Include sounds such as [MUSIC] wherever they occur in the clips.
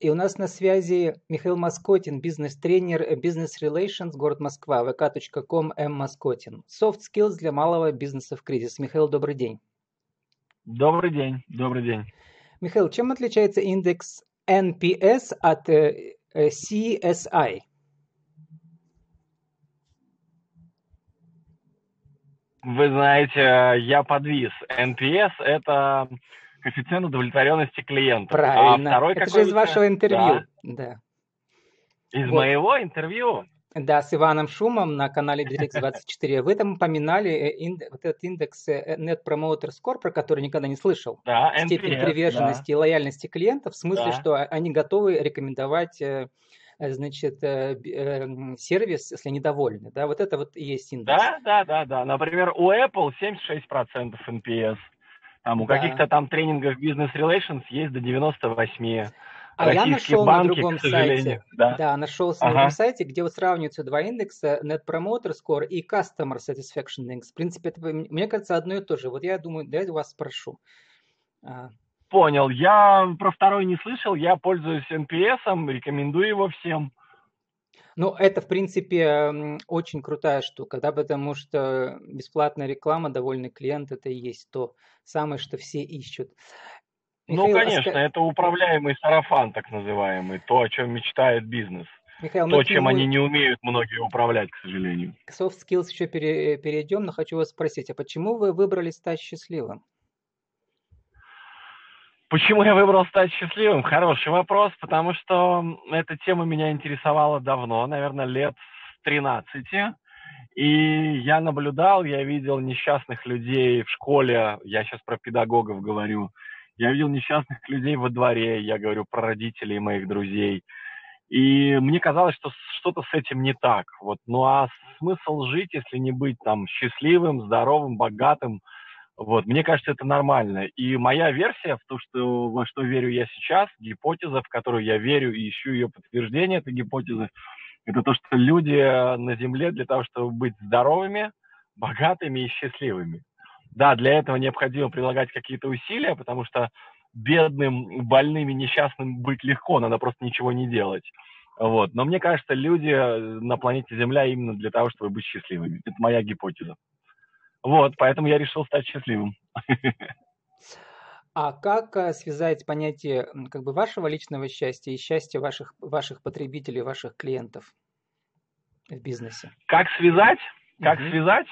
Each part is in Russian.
И у нас на связи Михаил Маскотин, бизнес-тренер Business Relations, город Москва, vk.com, М. Маскотин. Soft skills для малого бизнеса в кризис. Михаил, добрый день. Добрый день, добрый день. Михаил, чем отличается индекс NPS от э, э, CSI? Вы знаете, я подвис. NPS – это коэффициент удовлетворенности клиента. Правильно. А второй это же из вашего интервью. Да. да. Из вот. моего интервью? Да, с Иваном Шумом на канале DirectX24. Вы там упоминали э, вот этот индекс э, Net Promoter Score, про который никогда не слышал. Да, NPS, Степень приверженности да. и лояльности клиентов, в смысле, да. что они готовы рекомендовать э, значит, сервис, если недовольны. Да, вот это вот и есть индекс. Да, да, да, да. Например, у Apple 76% NPS. Там, у да. каких-то там тренингов Business Relations есть до 98. А я нашел банки, на другом сайте, да, да нашел ага. на другом сайте, где вот сравниваются два индекса, Net Promoter Score и Customer Satisfaction Index. В принципе, это, мне кажется, одно и то же. Вот я думаю, давайте вас спрошу. А. Понял. Я про второй не слышал, я пользуюсь NPS, рекомендую его всем. Ну, это, в принципе, очень крутая штука, да, потому что бесплатная реклама, довольный клиент, это и есть то самое, что все ищут. Ну, Михаил, ну, конечно, а... это управляемый сарафан, так называемый, то, о чем мечтает бизнес. Михаил, то, чем они не умеют многие управлять, к сожалению. К soft skills еще перейдем, но хочу вас спросить, а почему вы выбрали стать счастливым? Почему я выбрал стать счастливым? Хороший вопрос, потому что эта тема меня интересовала давно, наверное, лет с 13. И я наблюдал, я видел несчастных людей в школе, я сейчас про педагогов говорю, я видел несчастных людей во дворе, я говорю про родителей моих друзей. И мне казалось, что что-то с этим не так. Вот. Ну а смысл жить, если не быть там счастливым, здоровым, богатым, вот, мне кажется, это нормально. И моя версия в то, что, во что верю я сейчас, гипотеза, в которую я верю и ищу ее подтверждение этой гипотезы, это то, что люди на Земле для того, чтобы быть здоровыми, богатыми и счастливыми. Да, для этого необходимо прилагать какие-то усилия, потому что бедным, больным и несчастным быть легко, надо просто ничего не делать. Вот. Но мне кажется, люди на планете Земля именно для того, чтобы быть счастливыми. Это моя гипотеза. Вот, поэтому я решил стать счастливым. [LAUGHS] А как э, связать понятие как бы вашего личного счастья и счастья ваших, ваших потребителей, ваших клиентов в бизнесе? Как связать? Как угу. связать?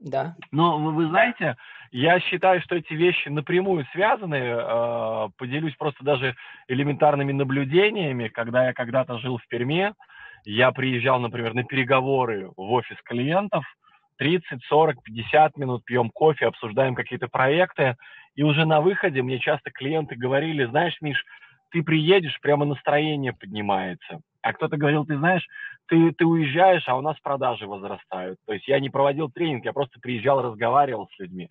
Да. Ну, вы, вы знаете, я считаю, что эти вещи напрямую связаны. Э, поделюсь просто даже элементарными наблюдениями. Когда я когда-то жил в Перми, я приезжал, например, на переговоры в офис клиентов, 30, 40, 50 минут пьем кофе, обсуждаем какие-то проекты, и уже на выходе мне часто клиенты говорили, знаешь, Миш, ты приедешь, прямо настроение поднимается. А кто-то говорил, ты знаешь, ты, ты уезжаешь, а у нас продажи возрастают. То есть я не проводил тренинг, я просто приезжал, разговаривал с людьми.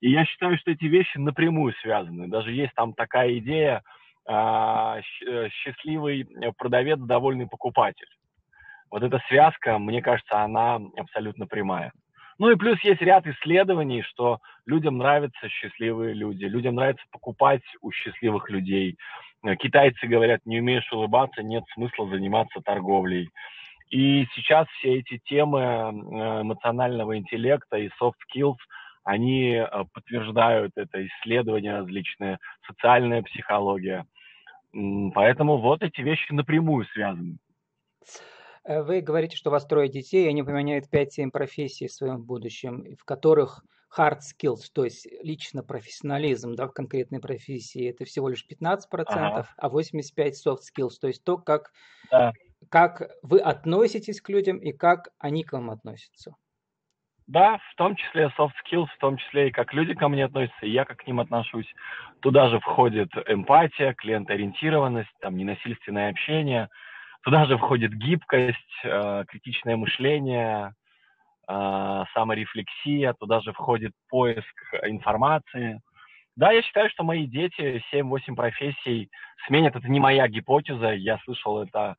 И я считаю, что эти вещи напрямую связаны. Даже есть там такая идея, а, э, счастливый продавец, довольный покупатель. Вот эта связка, мне кажется, она абсолютно прямая. Ну и плюс есть ряд исследований, что людям нравятся счастливые люди, людям нравится покупать у счастливых людей. Э, китайцы говорят, не умеешь улыбаться, нет смысла заниматься торговлей. И сейчас все эти темы э, эмоционального интеллекта и soft skills, они э, подтверждают это, исследования различные, социальная психология. Поэтому вот эти вещи напрямую связаны. Э, вы говорите, что у вас трое детей, и они поменяют 5-7 профессий в своем будущем, в которых hard skills, то есть лично профессионализм да, в конкретной профессии, это всего лишь 15%, ага. а 85% soft skills, то есть то, как, да. как вы относитесь к людям и как они к вам относятся. Да, в том числе soft skills, в том числе и как люди ко мне относятся, и я как к ним отношусь. Туда же входит эмпатия, клиентоориентированность, там, ненасильственное общение – Туда же входит гибкость, э, критичное мышление, э, саморефлексия, туда же входит поиск информации. Да, я считаю, что мои дети 7-8 профессий сменят. Это не моя гипотеза, я слышал это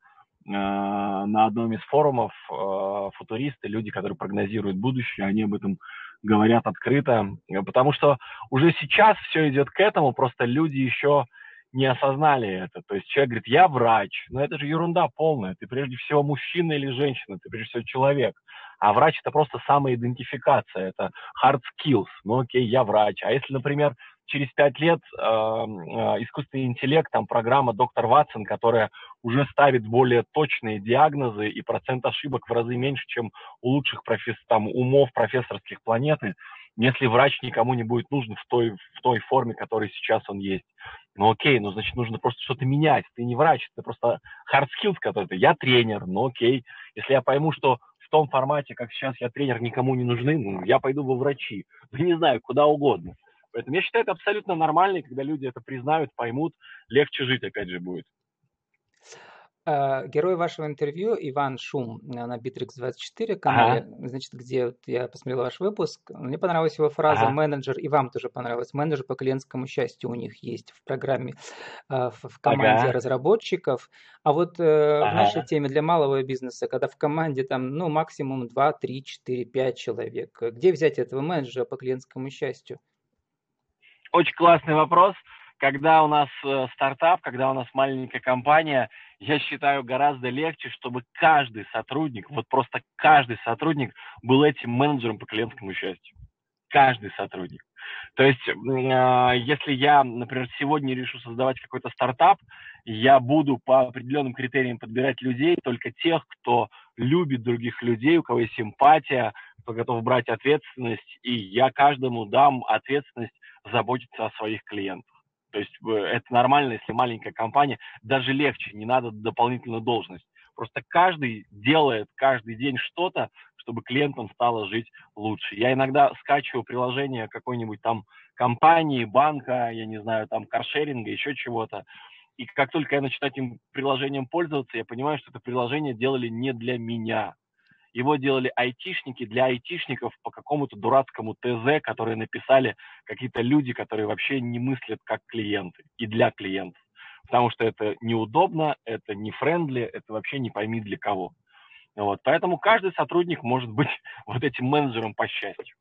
э, на одном из форумов. Э, футуристы, люди, которые прогнозируют будущее, они об этом говорят открыто, потому что уже сейчас все идет к этому, просто люди еще не осознали это. То есть человек говорит, я врач, но это же ерунда полная. Ты прежде всего мужчина или женщина, ты прежде всего человек. А врач это просто самоидентификация, это hard skills. Ну окей, я врач. А если, например, через пять лет э, э, искусственный интеллект, там программа доктор Ватсон, которая уже ставит более точные диагнозы и процент ошибок в разы меньше, чем у лучших професс, там, умов профессорских планеты, если врач никому не будет нужен в той, в той форме, которой сейчас он есть. Ну окей, ну значит нужно просто что-то менять. Ты не врач, ты просто hard skills, ты. Я тренер, ну окей. Если я пойму, что в том формате, как сейчас я тренер, никому не нужны, ну, я пойду во врачи. Ну, не знаю, куда угодно. Поэтому я считаю это абсолютно нормально, и когда люди это признают, поймут, легче жить опять же будет. Э, герой вашего интервью Иван Шум э, на Bittrex24 канале, ага. значит, где вот я посмотрел ваш выпуск, мне понравилась его фраза ага. «менеджер», и вам тоже понравилась, «менеджер по клиентскому счастью» у них есть в программе, э, в команде ага. разработчиков. А вот ага. в нашей теме для малого бизнеса, когда в команде там, ну, максимум 2, 3, 4, 5 человек, где взять этого менеджера по клиентскому счастью? Очень классный вопрос. Когда у нас э, стартап, когда у нас маленькая компания, я считаю гораздо легче, чтобы каждый сотрудник, вот просто каждый сотрудник был этим менеджером по клиентскому счастью. Каждый сотрудник. То есть, э, если я, например, сегодня решу создавать какой-то стартап, я буду по определенным критериям подбирать людей, только тех, кто любит других людей, у кого есть симпатия, кто готов брать ответственность, и я каждому дам ответственность заботиться о своих клиентах. То есть э, это нормально, если маленькая компания, даже легче, не надо дополнительную должность. Просто каждый делает каждый день что-то, чтобы клиентам стало жить лучше. Я иногда скачиваю приложение какой-нибудь там компании, банка, я не знаю, там каршеринга, еще чего-то. И как только я начинаю этим приложением пользоваться, я понимаю, что это приложение делали не для меня. Его делали айтишники для айтишников по какому-то дурацкому ТЗ, которые написали какие-то люди, которые вообще не мыслят как клиенты и для клиентов. Потому что это неудобно, это не френдли, это вообще не пойми для кого. Вот. Поэтому каждый сотрудник может быть [LAUGHS] вот этим менеджером по счастью.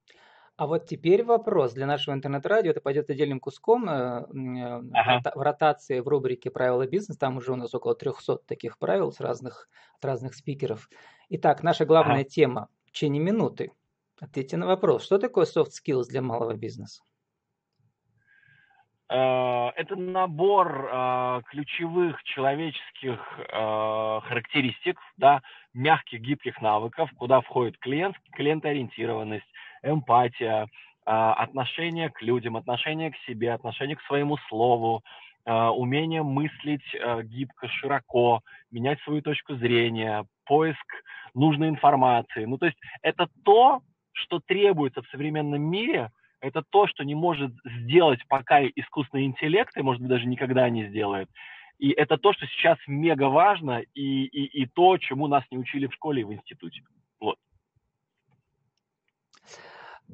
А вот теперь вопрос для нашего интернет-радио. Это пойдет отдельным куском э, э, ага. в ротации в рубрике «Правила бизнеса». Там уже у нас около 300 таких правил с разных, от разных спикеров. Итак, наша главная ага. тема в течение минуты. Ответьте на вопрос. Что такое soft skills для малого бизнеса? Э, это набор ключевых человеческих характеристик, да, мягких, гибких навыков, куда входит клиент, клиентоориентированность, эмпатия, отношение к людям, отношение к себе, отношение к своему слову, умение мыслить гибко, широко, менять свою точку зрения, поиск нужной информации. Ну, то есть это то, что требуется в современном мире, это то, что не может сделать пока искусственный интеллект, и, может быть, даже никогда не сделает. И это то, что сейчас мега важно, и, и, и то, чему нас не учили в школе и в институте. Вот.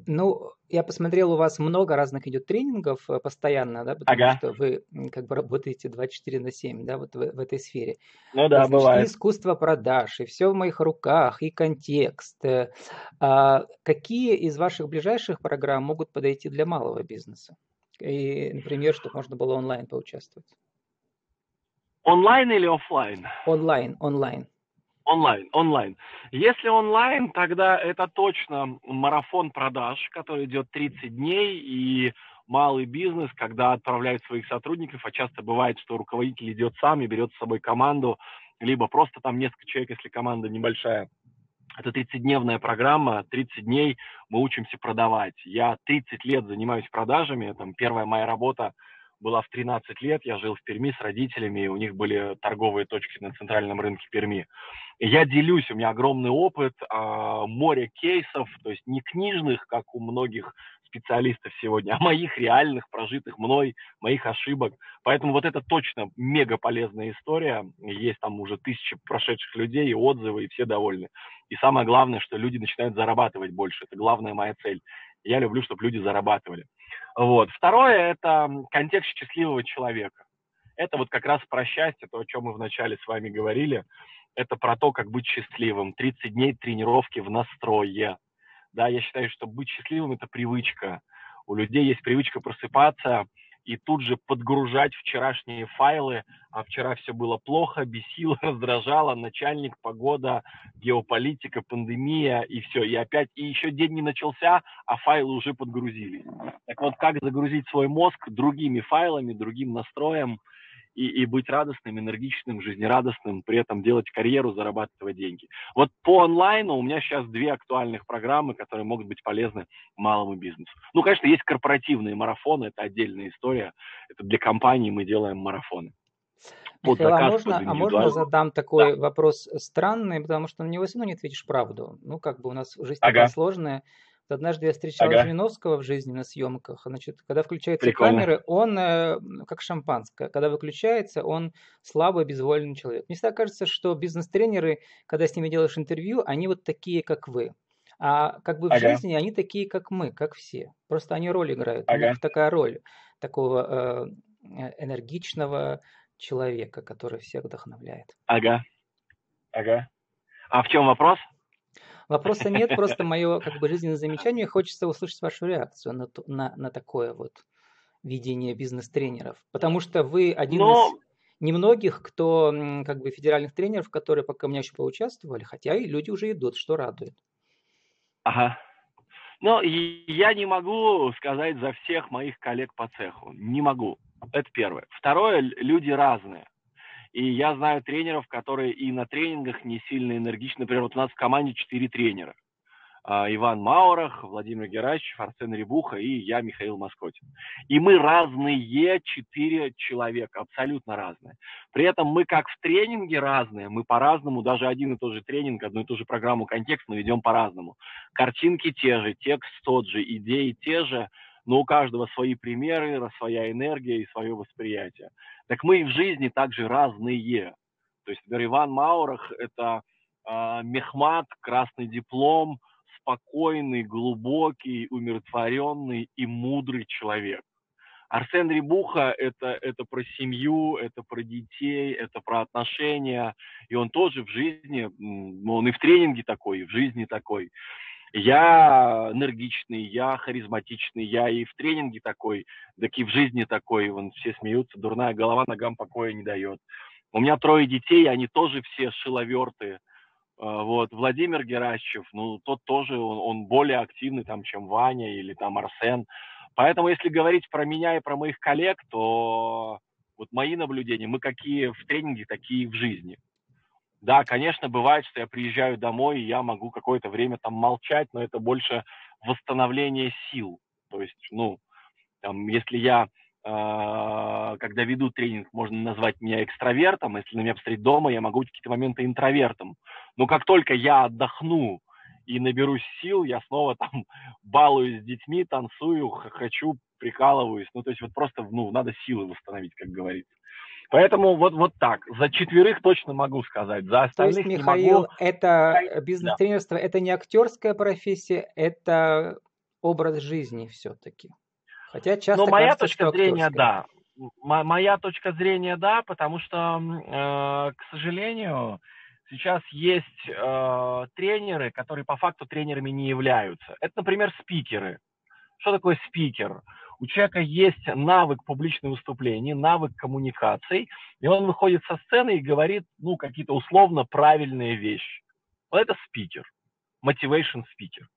Ну, я посмотрел, у вас много разных идет тренингов э, постоянно, да, потому ага. что вы как бы работаете 24 на 7, да, вот в, в этой сфере. Ну да, Значит, бывает. И искусство продаж, и все в моих руках, и контекст. Э, а какие из ваших ближайших программ могут подойти для малого бизнеса? И, например, чтобы можно было онлайн поучаствовать. Онлайн или офлайн? Онлайн, онлайн. Онлайн, онлайн. Если онлайн, тогда это точно марафон продаж, который идет 30 дней, и малый бизнес, когда отправляет своих сотрудников, а часто бывает, что руководитель идет сам и берет с собой команду, либо просто там несколько человек, если команда небольшая. Это 30-дневная программа, 30 дней мы учимся продавать. Я 30 лет занимаюсь продажами, там первая моя работа была в 13 лет, я жил в Перми с родителями, и у них были торговые точки на центральном рынке Перми. И я делюсь, у меня огромный опыт, а, море кейсов, то есть не книжных, как у многих специалистов сегодня, а моих реальных, прожитых мной, моих ошибок. Поэтому вот это точно мега полезная история. Есть там уже тысячи прошедших людей, и отзывы, и все довольны. И самое главное, что люди начинают зарабатывать больше. Это главная моя цель. Я люблю, чтобы люди зарабатывали. Вот. Второе – это контекст счастливого человека. Это вот как раз про счастье, то, о чем мы вначале с вами говорили. Это про то, как быть счастливым. 30 дней тренировки в настрое. Да, я считаю, что быть счастливым – это привычка. У людей есть привычка просыпаться и тут же подгружать вчерашние файлы, а вчера все было плохо, бесило, [LAUGHS] раздражало, начальник, погода, геополитика, пандемия и все. И опять, и еще день не начался, а файлы уже подгрузились. Так вот, как загрузить свой мозг другими файлами, другим настроем – и, и быть радостным, энергичным, жизнерадостным, при этом делать карьеру, зарабатывать деньги. Вот по онлайну у меня сейчас две актуальных программы, которые могут быть полезны малому бизнесу. Ну, конечно, есть корпоративные марафоны, это отдельная история. Это для компании мы делаем марафоны. Под Михаил, а можно, а можно задам такой да. вопрос странный, потому что на него все равно не ответишь правду. Ну, как бы у нас жизнь ага. такая сложная. Однажды я встречал ага. Жириновского в жизни на съемках. Значит, когда включаются Прикольно. камеры, он э, как шампанское. Когда выключается, он слабый, безвольный человек. Мне всегда кажется, что бизнес-тренеры, когда с ними делаешь интервью, они вот такие, как вы. А как бы в ага. жизни они такие, как мы, как все. Просто они роль играют. Ага. У них такая роль такого э, энергичного человека, который всех вдохновляет. Ага. Ага. А в чем вопрос? Вопроса нет, просто мое как бы жизненное замечание. Хочется услышать вашу реакцию на, на, на такое вот видение бизнес-тренеров. Потому что вы один Но... из немногих, кто как бы федеральных тренеров, которые пока у меня еще поучаствовали, хотя и люди уже идут, что радует. Ага. Но я не могу сказать за всех моих коллег по цеху. Не могу. Это первое. Второе, люди разные. И я знаю тренеров, которые и на тренингах не сильно энергичны. Например, вот у нас в команде четыре тренера. А, Иван Маурах, Владимир Геращев, Арсен Рябуха и я, Михаил Москотин. И мы разные четыре человека, абсолютно разные. При этом мы как в тренинге разные, мы по-разному, даже один и тот же тренинг, одну и ту же программу контекст мы ведем по-разному. Картинки те же, текст тот же, идеи те же, но у каждого свои примеры, своя энергия и свое восприятие. Так мы и в жизни также разные. То есть, например, Иван Маурах – это э, мехмат, красный диплом, спокойный, глубокий, умиротворенный и мудрый человек. Арсен Рибуха это, это про семью, это про детей, это про отношения. И он тоже в жизни, он и в тренинге такой, и в жизни такой. Я энергичный, я харизматичный, я и в тренинге такой, так и в жизни такой. Вон все смеются, дурная голова ногам покоя не дает. У меня трое детей, они тоже все шиловерты. А, вот, Владимир Геращев, ну, тот тоже, он, он более активный, там, чем Ваня или там Арсен. Поэтому, если говорить про меня и про моих коллег, то вот мои наблюдения, мы какие в тренинге, такие и в жизни. Да, конечно, бывает, что я приезжаю домой, и я могу какое-то время там молчать, но это больше восстановление сил. То есть, ну, там, если я, э, когда веду тренинг, можно назвать меня экстравертом, если на меня посмотреть дома, я могу быть какие-то моменты интровертом. Но как только я отдохну и наберусь сил, я снова там [LAUGHS] балуюсь с детьми, танцую, хочу, прикалываюсь. Ну, то есть вот просто, ну, надо силы восстановить, как говорится. Поэтому вот, вот так. За четверых точно могу сказать. За остальных То есть, Михаил, могу. это бизнес-тренерство, да. это не актерская профессия, это образ жизни все-таки. Хотя часто Но моя кажется, точка зрения, да. Моя точка зрения, да, потому что, э, к сожалению, сейчас есть э, тренеры, которые по факту тренерами не являются. Это, например, спикеры. Что такое спикер? У человека есть навык публичных выступлений, навык коммуникаций, и он выходит со сцены и говорит, ну, какие-то условно правильные вещи. Вот это спикер, motivation спикер.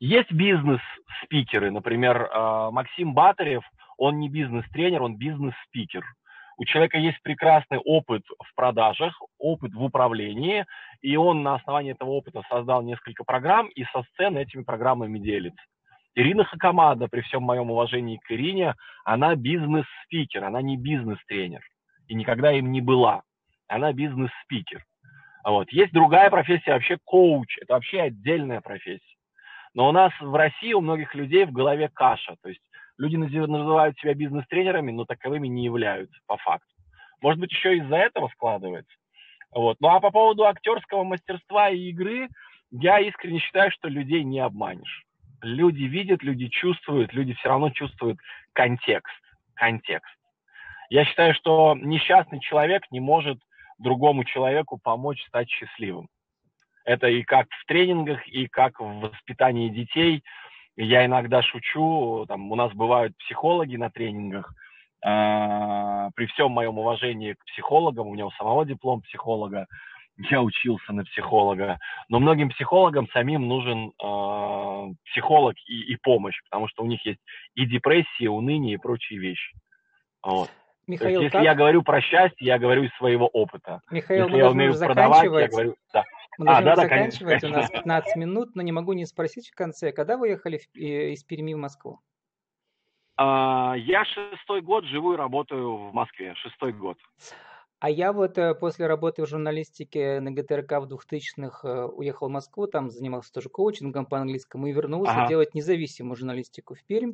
Есть бизнес-спикеры, например, а, Максим Батарев, он не бизнес-тренер, он бизнес-спикер. У человека есть прекрасный опыт в продажах, опыт в управлении, и он на основании этого опыта создал несколько программ и со сцены этими программами делится. Ирина Хакамада, при всем моем уважении к Ирине, она бизнес-спикер, она не бизнес-тренер. И никогда им не была. Она бизнес-спикер. Вот. Есть другая профессия, вообще коуч. Это вообще отдельная профессия. Но у нас в России у многих людей в голове каша. То есть люди называют себя бизнес-тренерами, но таковыми не являются по факту. Может быть, еще из-за этого складывается. Вот. Ну а по поводу актерского мастерства и игры, я искренне считаю, что людей не обманешь люди видят, люди чувствуют, люди все равно чувствуют контекст. Контекст. Я считаю, что несчастный человек не может другому человеку помочь стать счастливым. Это и как в тренингах, и как в воспитании детей. Я иногда шучу, там у нас бывают психологи на тренингах, э, при всем моем уважении к психологам, у меня у самого диплом психолога, я учился на психолога, но многим психологам самим нужен э, психолог и, и помощь, потому что у них есть и депрессия, уныние и прочие вещи. Вот. Михаил, есть, если как... я говорю про счастье, я говорю из своего опыта. Михаил, если мы я умею продавать, я говорю, да. Мы а, да, да, заканчивать, конечно. у нас 15 минут, но не могу не спросить в конце, когда вы ехали из Перми в Москву? А, я шестой год живу и работаю в Москве, шестой год. А я вот э, после работы в журналистике на ГТРК в 2000-х э, уехал в Москву, там занимался тоже коучингом по английскому и вернулся ага. делать независимую журналистику в Пермь,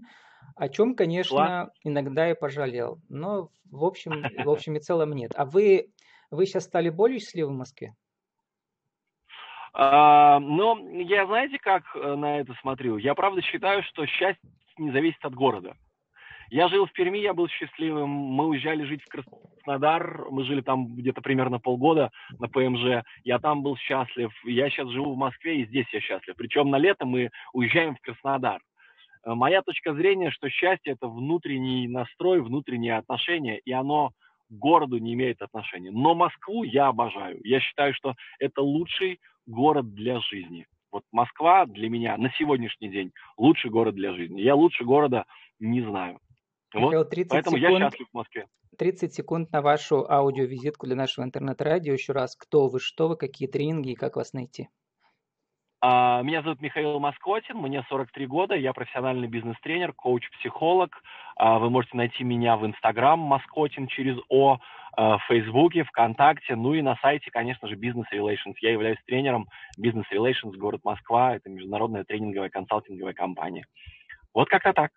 о чем, конечно, Класс. иногда и пожалел. Но в общем, в [LAUGHS] общем и целом нет. А вы, вы сейчас стали более счастливы в Москве? А, но я, знаете, как э, на это смотрю? Я правда считаю, что счастье не зависит от города. Я жил в Перми, я был счастливым. Мы уезжали жить в Краснодар. Мы жили там где-то примерно полгода на ПМЖ. Я там был счастлив. Я сейчас живу в Москве, и здесь я счастлив. Причем на лето мы уезжаем в Краснодар. Э, моя точка зрения, что счастье – это внутренний настрой, внутреннее отношение, и оно к городу не имеет отношения. Но Москву я обожаю. Я считаю, что это лучший город для жизни. Вот Москва для меня на сегодняшний день лучший город для жизни. Я лучше города не знаю. Вот, 30 поэтому секунд, я счастлив в Москве. 30 секунд на вашу аудиовизитку для нашего интернет-радио. Еще раз, кто вы, что вы, какие тренинги и как вас найти? А, меня зовут Михаил Москотин, мне 43 года, я профессиональный бизнес-тренер, коуч-психолог. А, вы можете найти меня в Инстаграм Москотин через О, а, в Фейсбуке, ВКонтакте, ну и на сайте, конечно же, Business Relations. Я являюсь тренером Business Relations, город Москва, это международная тренинговая консалтинговая компания. Вот как-то так.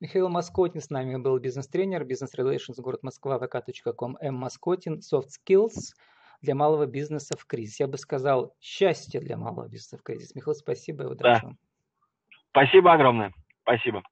Михаил Маскотин с нами был бизнес-тренер, бизнес-релейшнс, город Москва, vk.com, М. Маскотин, soft skills для малого бизнеса в кризис. Я бы сказал, счастье для малого бизнеса в кризис. Михаил, спасибо и удачи да. вам. Спасибо огромное. Спасибо.